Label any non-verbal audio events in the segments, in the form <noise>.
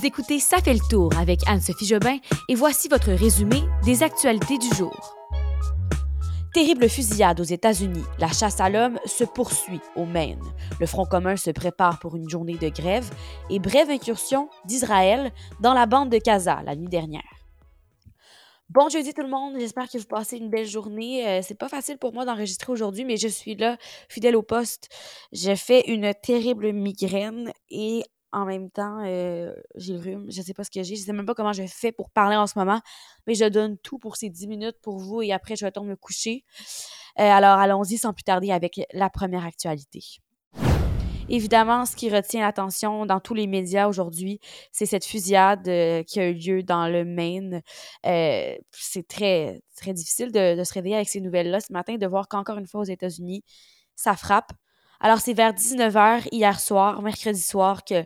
Vous écoutez Ça fait le tour avec Anne-Sophie Jobin et voici votre résumé des actualités du jour. Terrible fusillade aux États-Unis. La chasse à l'homme se poursuit au Maine. Le Front commun se prépare pour une journée de grève et brève incursion d'Israël dans la bande de Gaza la nuit dernière. Bon jeudi tout le monde, j'espère que vous passez une belle journée. Euh, c'est pas facile pour moi d'enregistrer aujourd'hui, mais je suis là, fidèle au poste. J'ai fait une terrible migraine et en même temps, euh, j'ai le rhume. Je sais pas ce que j'ai. Je sais même pas comment je fais pour parler en ce moment, mais je donne tout pour ces 10 minutes pour vous et après, je retourne me coucher. Euh, alors, allons-y sans plus tarder avec la première actualité. Évidemment, ce qui retient l'attention dans tous les médias aujourd'hui, c'est cette fusillade euh, qui a eu lieu dans le Maine. c'est très, très difficile de, de, se réveiller avec ces nouvelles-là ce matin, de voir qu'encore une fois aux États-Unis, ça frappe. Alors, c'est vers 19h hier soir, mercredi soir, que euh,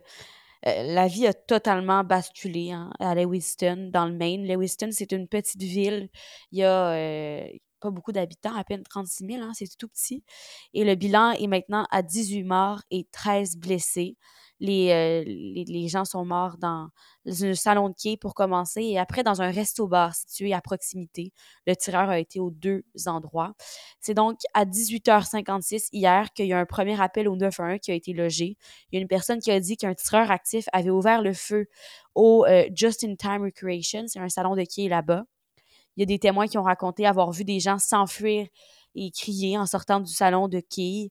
la vie a totalement basculé hein, à Lewiston, dans le Maine. Lewiston, c'est une petite ville. Il y a euh, pas beaucoup d'habitants, à peine 36 000, hein, c'est tout petit. Et le bilan est maintenant à 18 morts et 13 blessés. Euh, les, les, gens sont morts dans un salon de quai pour commencer et après dans un resto-bar situé à proximité. Le tireur a été aux deux endroits. C'est donc à 18h56 hier qu'il y a un premier appel au 911 qui a été logé. Il y a une personne qui a dit qu'un tireur actif avait ouvert le feu au euh, Just in Time Recreation, c'est un salon de quai là-bas. Il y a des témoins qui ont raconté avoir vu des gens s'enfuir et crier en sortant du salon de quai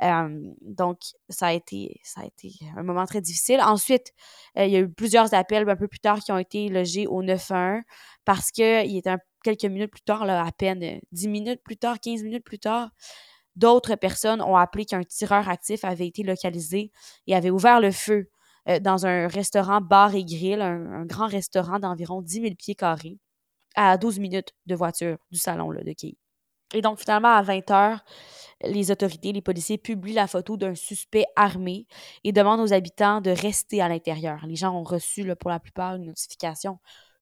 donc, ça a, été, ça a été un moment très difficile. Ensuite, euh, il y a eu plusieurs appels un peu plus tard qui ont été logés au 911 parce qu'il était quelques minutes plus tard, à peine 10 minutes plus tard, 15 minutes plus tard, d'autres personnes ont appelé qu'un tireur actif avait été localisé et avait ouvert le feu euh, dans un restaurant bar et grill, un, grand restaurant d'environ 10 000 pieds carrés, à 12 minutes de voiture du salon là, de Key. Et donc, finalement, à 20 heures, les autorités, les policiers publient la photo d'un suspect armé et demandent aux habitants de rester à l'intérieur. Les gens ont reçu, pour la plupart, une notification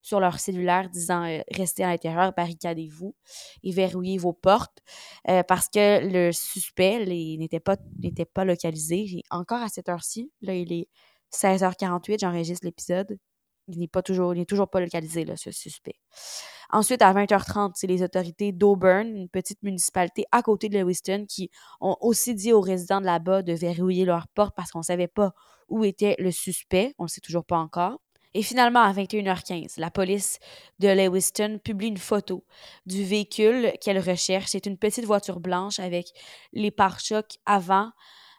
sur leur cellulaire disant euh, restez à l'intérieur, barricadez-vous et verrouillez vos portes euh, parce que le suspect n'était pas, pas localisé. Encore à cette heure-ci, là, il est 16h48, j'enregistre l'épisode. Il n'est toujours pas localisé, là, ce suspect. Ensuite, à 20h30, c'est les autorités d'Auburn, une petite municipalité à côté de Lewiston, qui ont aussi dit aux résidents de là-bas de verrouiller leurs portes parce qu'on ne savait pas où était le suspect. On ne le sait toujours pas encore. Et finalement, à 21h15, la police de Lewiston publie une photo du véhicule qu'elle recherche. C'est une petite voiture blanche avec les pare-chocs avant.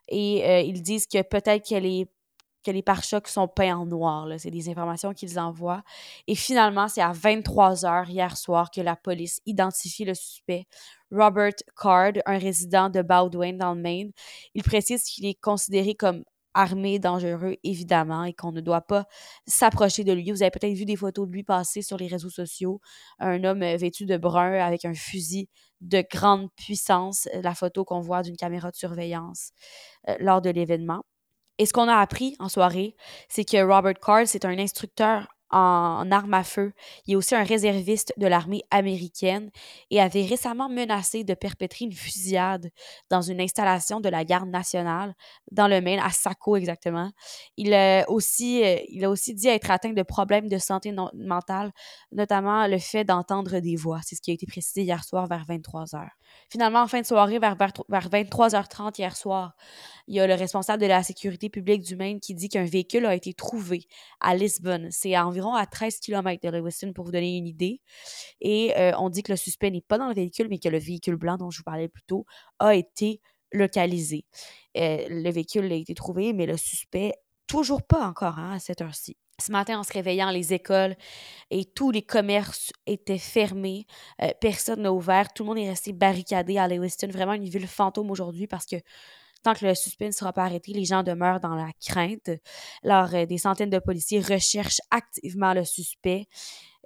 Et euh, ils disent que peut-être qu'elle est que les pare-chocs sont peints en noir. C'est des informations qu'ils envoient. Et finalement, c'est à 23 heures hier soir que la police identifie le suspect, Robert Card, un résident de Baldwin dans le Maine. Il précise qu'il est considéré comme armé, dangereux, évidemment, et qu'on ne doit pas s'approcher de lui. Vous avez peut-être vu des photos de lui passer sur les réseaux sociaux. Un homme vêtu de brun avec un fusil de grande puissance, la photo qu'on voit d'une caméra de surveillance euh, lors de l'événement. Et ce qu'on a appris en soirée, c'est que Robert Card, c'est un instructeur en armes à feu. Il est aussi un réserviste de l'armée américaine et avait récemment menacé de perpétrer une fusillade dans une installation de la garde nationale dans le Maine, à Saco exactement. Il a aussi, euh, il a aussi dit être atteint de problèmes de santé mentale, notamment le fait d'entendre des voix. C'est ce qui a été précisé hier soir vers 23 h Finalement, en fin de soirée, vers, vers, 23h30 hier soir, il y a le responsable de la sécurité publique du Maine qui dit qu'un véhicule a été trouvé à Lisbonne. C'est environ à 13 km de Lewiston pour vous donner une idée. Et euh, on dit que le suspect n'est pas dans le véhicule, mais que le véhicule blanc dont je vous parlais plus tôt a été localisé. Euh, le véhicule a été trouvé, mais le suspect, toujours pas encore hein, à cette heure-ci. Ce matin, en se réveillant, les écoles et tous les commerces étaient fermés. Euh, personne n'a ouvert. Tout le monde est resté barricadé à Lewiston. Vraiment une ville fantôme aujourd'hui parce que tant que le suspect ne sera pas arrêté, les gens demeurent dans la crainte. Alors, euh, des centaines de policiers recherchent activement le suspect.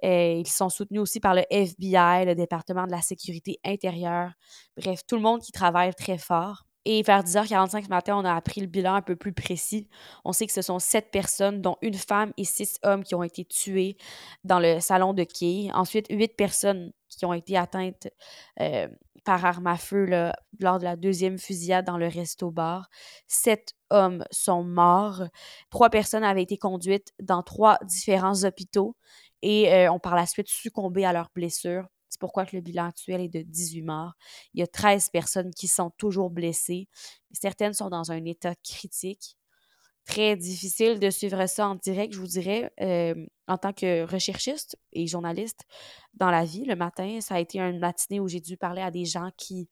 Euh, ils sont soutenus aussi par le FBI, le département de la sécurité intérieure. Bref, tout le monde qui travaille très fort. Et vers 10h45 ce matin, on a appris le bilan un peu plus précis. On sait que ce sont sept personnes, dont une femme et six hommes qui ont été tués dans le salon de quai. Ensuite, huit personnes qui ont été atteintes euh, par arme à feu lors de la deuxième fusillade dans le resto-bar. Sept hommes sont morts. Trois personnes avaient été conduites dans trois différents hôpitaux et euh, ont par la suite succombé à leurs blessures. C'est pourquoi que le bilan actuel est de 18 morts. Il y a 13 personnes qui sont toujours blessées. Certaines sont dans un état critique très difficile de suivre ça en direct, je vous dirais, euh, en tant que recherchiste et journaliste dans la vie. Le matin, ça a été une matinée où j'ai dû parler à des gens qui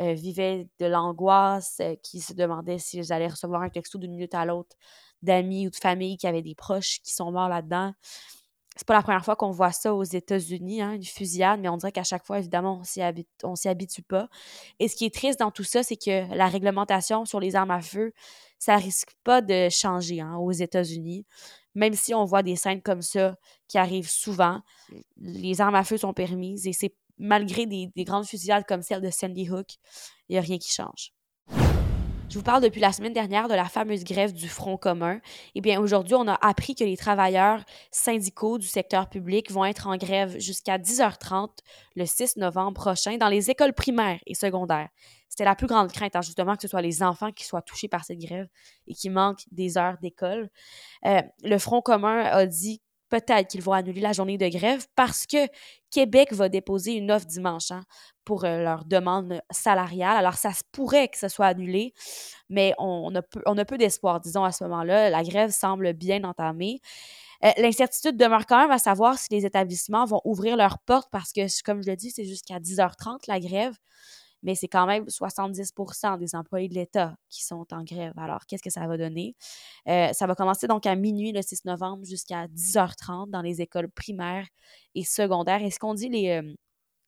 euh, vivaient de l'angoisse, euh, qui se demandaient s'ils allaient recevoir un texto d'une minute à l'autre d'amis ou de famille qui avaient des proches qui sont morts là-dedans c'est pas la première fois qu'on voit ça aux États-Unis, hein, une fusillade, mais on dirait qu'à chaque fois, évidemment, on s'y habitue pas. Et ce qui est triste dans tout ça, c'est que la réglementation sur les armes à feu, ça risque pas de changer hein, aux États-Unis. Même si on voit des scènes comme ça qui arrivent souvent, les armes à feu sont permises et c'est malgré des, des grandes fusillades comme celle de Sandy Hook, il n'y a rien qui change. Je vous parle depuis la semaine dernière de la fameuse grève du Front commun. Eh bien, aujourd'hui, on a appris que les travailleurs syndicaux du secteur public vont être en grève jusqu'à 10h30 le 6 novembre prochain dans les écoles primaires et secondaires. C'était la plus grande crainte, hein, justement, que ce soit les enfants qui soient touchés par cette grève et qui manquent des heures d'école. Euh, le Front commun a dit peut-être qu'ils vont annuler la journée de grève parce que Québec va déposer une offre dimanche hein, pour euh, leur demande salariale. Alors, ça se pourrait que ce soit annulé, mais on, a peu, d'espoir, disons, à ce moment-là. La grève semble bien entamée. Euh, l'incertitude demeure quand même à savoir si les établissements vont ouvrir leurs portes parce que, comme je le dis, c'est jusqu'à 10h30 la grève mais c'est quand même 70% des employés de l'État qui sont en grève. Alors, qu'est-ce que ça va donner? Euh, ça va commencer donc à minuit le 6 novembre jusqu'à 10h30 dans les écoles primaires et secondaires. Et ce qu'on dit les, euh,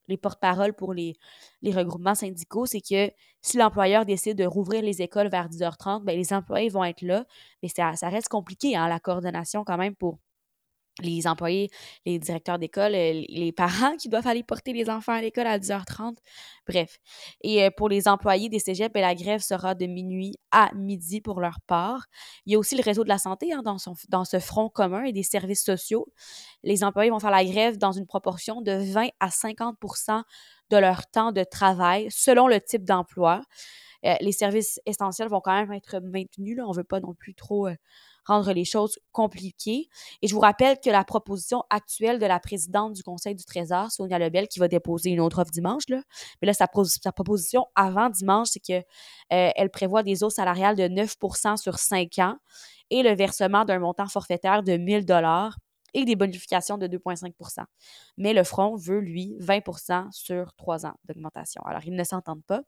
les porte-paroles pour les, les, regroupements syndicaux, c'est que si l'employeur décide de rouvrir les écoles vers 10h30, bien, les employés vont être là, mais ça, ça reste compliqué, hein, la coordination quand même pour les employés, les directeurs d'école, euh, les parents qui doivent aller porter les enfants à l'école à 10h30. Bref. Et euh, pour les employés des cégeps, ben, la grève sera de minuit à midi pour leur part. Il y a aussi le réseau de la santé hein, dans, son, ce front commun et des services sociaux. Les employés vont faire la grève dans une proportion de 20 à 50% de leur temps de travail selon le type d'emploi. Euh, les services essentiels vont quand même être maintenus. Là. On ne veut pas non plus trop rendre les choses compliquées. Et je vous rappelle que la proposition actuelle de la présidente du Conseil du Trésor, Sonia Lebel, qui va déposer une autre offre dimanche, mais là, sa, proposition avant dimanche, c'est qu'elle euh, prévoit des eaux salariales de 9% sur 5 ans et le versement d'un montant forfaitaire de 1000 dollars et des bonifications de 2,5% Mais le Front veut, lui, 20% sur trois ans d'augmentation. Alors, ils ne s'entendent pas.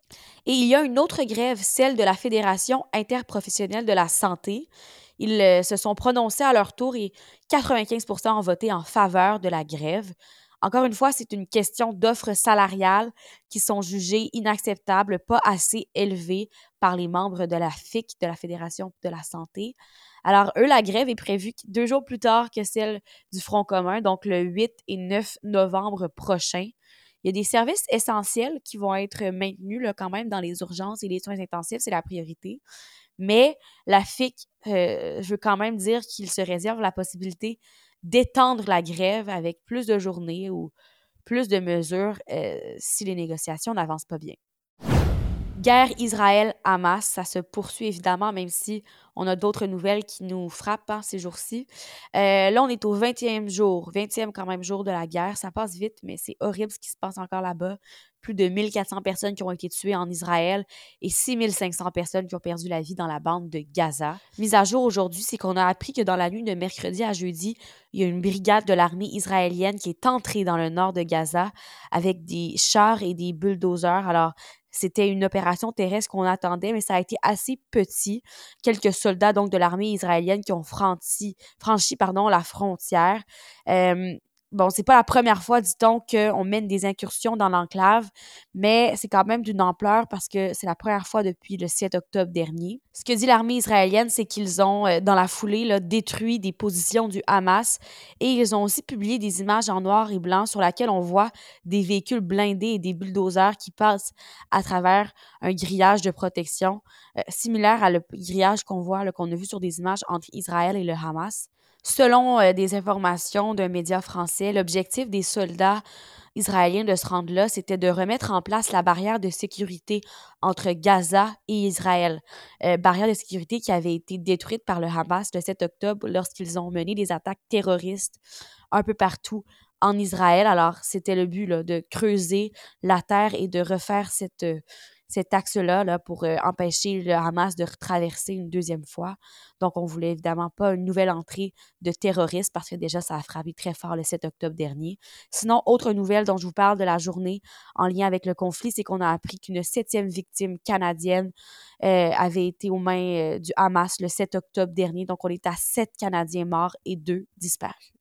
Et il y a une autre grève, celle de la Fédération interprofessionnelle de la santé, ils euh, se sont prononcés à leur tour et 95% ont voté en faveur de la grève. Encore une fois, c'est une question d'offres salariales qui sont jugées inacceptables, pas assez élevées par les membres de la FIC, de la Fédération de la santé. Alors, eux, la grève est prévue deux jours plus tard que celle du Front commun, donc le 8 et 9 novembre prochain. Il y a des services essentiels qui vont être maintenus là, quand même dans les urgences et les soins intensifs, c'est la priorité. Mais la FIC, euh, je veux quand même dire qu'il se réserve la possibilité d'étendre la grève avec plus de journées ou plus de mesures euh, si les négociations n'avancent pas bien. Guerre Israël-Hamas, ça se poursuit évidemment, même si on a d'autres nouvelles qui nous frappent hein, ces jours-ci. Euh, là, on est au 20e jour, 20e quand même jour de la guerre. Ça passe vite, mais c'est horrible ce qui se passe encore là-bas plus de 1400 personnes qui ont été tuées en Israël et 6500 personnes qui ont perdu la vie dans la bande de Gaza. Mise à jour aujourd'hui, c'est qu'on a appris que dans la nuit de mercredi à jeudi, il y a une brigade de l'armée israélienne qui est entrée dans le nord de Gaza avec des chars et des bulldozers. Alors, c'était une opération terrestre qu'on attendait, mais ça a été assez petit. Quelques soldats donc de l'armée israélienne qui ont franchi, franchi pardon, la frontière. Bon, c'est pas la première fois, dit-on, qu'on mène des incursions dans l'enclave, mais c'est quand même d'une ampleur parce que c'est la première fois depuis le 7 octobre dernier. Ce que dit l'armée israélienne, c'est qu'ils ont, euh, dans la foulée, détruit des positions du Hamas et ils ont aussi publié des images en noir et blanc sur lesquelles on voit des véhicules blindés et des bulldozers qui passent à travers un grillage de protection, euh, similaire à le grillage qu'on voit, qu'on a vu sur des images entre Israël et le Hamas. Selon euh, des informations d'un média français, l'objectif des soldats israéliens de se rendre là, c'était de remettre en place la barrière de sécurité entre Gaza et Israël. Euh, barrière de sécurité qui avait été détruite par le Hamas le 7 octobre lorsqu'ils ont mené des attaques terroristes un peu partout en Israël. Alors, c'était le but de creuser la terre et de refaire cette, cet axe-là là, pour euh, empêcher le Hamas de traverser une deuxième fois. Donc, on voulait évidemment pas une nouvelle entrée de terroristes parce que déjà, ça a frappé très fort le 7 octobre dernier. Sinon, autre nouvelle dont je vous parle de la journée en lien avec le conflit, c'est qu'on a appris qu'une septième victime canadienne euh, avait été aux mains euh, du Hamas le 7 octobre dernier. Donc, on est à sept Canadiens morts et deux disparus.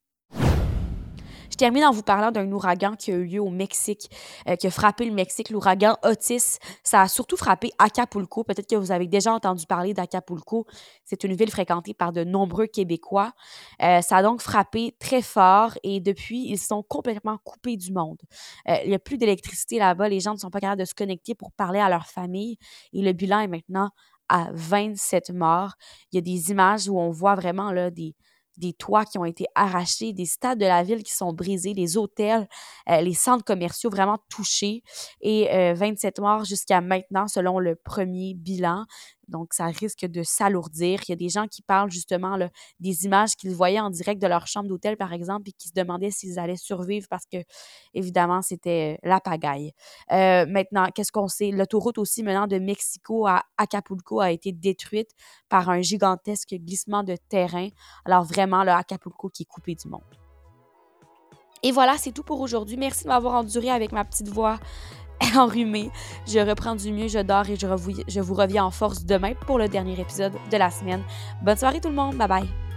Termine en vous parlant d'un ouragan qui a eu lieu au Mexique, euh, qui a frappé le Mexique, l'ouragan Otis. Ça a surtout frappé Acapulco. Peut-être que vous avez déjà entendu parler d'Acapulco. C'est une ville fréquentée par de nombreux Québécois. Euh, ça a donc frappé très fort et depuis, ils sont complètement coupés du monde. Euh, il n'y a plus d'électricité là-bas. Les gens ne sont pas capables de se connecter pour parler à leur famille. Et le bilan est maintenant à 27 morts. Il y a des images où on voit vraiment là, des, des toits qui ont été arrachés, des stades de la ville qui sont brisés, les hôtels, euh, les centres commerciaux vraiment touchés et 27 euh, morts jusqu'à maintenant selon le premier bilan. Donc, ça risque de s'alourdir. Il y a des gens qui parlent justement des images qu'ils voyaient en direct de leur chambre d'hôtel, par exemple, et qui se demandaient s'ils allaient survivre parce que, évidemment, c'était euh, la pagaille. Euh, maintenant, qu'est-ce qu'on sait? L'autoroute aussi menant de Mexico à Acapulco a été détruite par un gigantesque glissement de terrain. Alors, vraiment, là, Acapulco qui est coupé du monde. Et voilà, c'est tout pour aujourd'hui. Merci de m'avoir enduré avec ma petite voix <laughs> enrhumée. Je reprends du mieux, je dors et je, je vous reviens en force demain pour le dernier épisode de la semaine. Bonne soirée tout le monde, bye bye.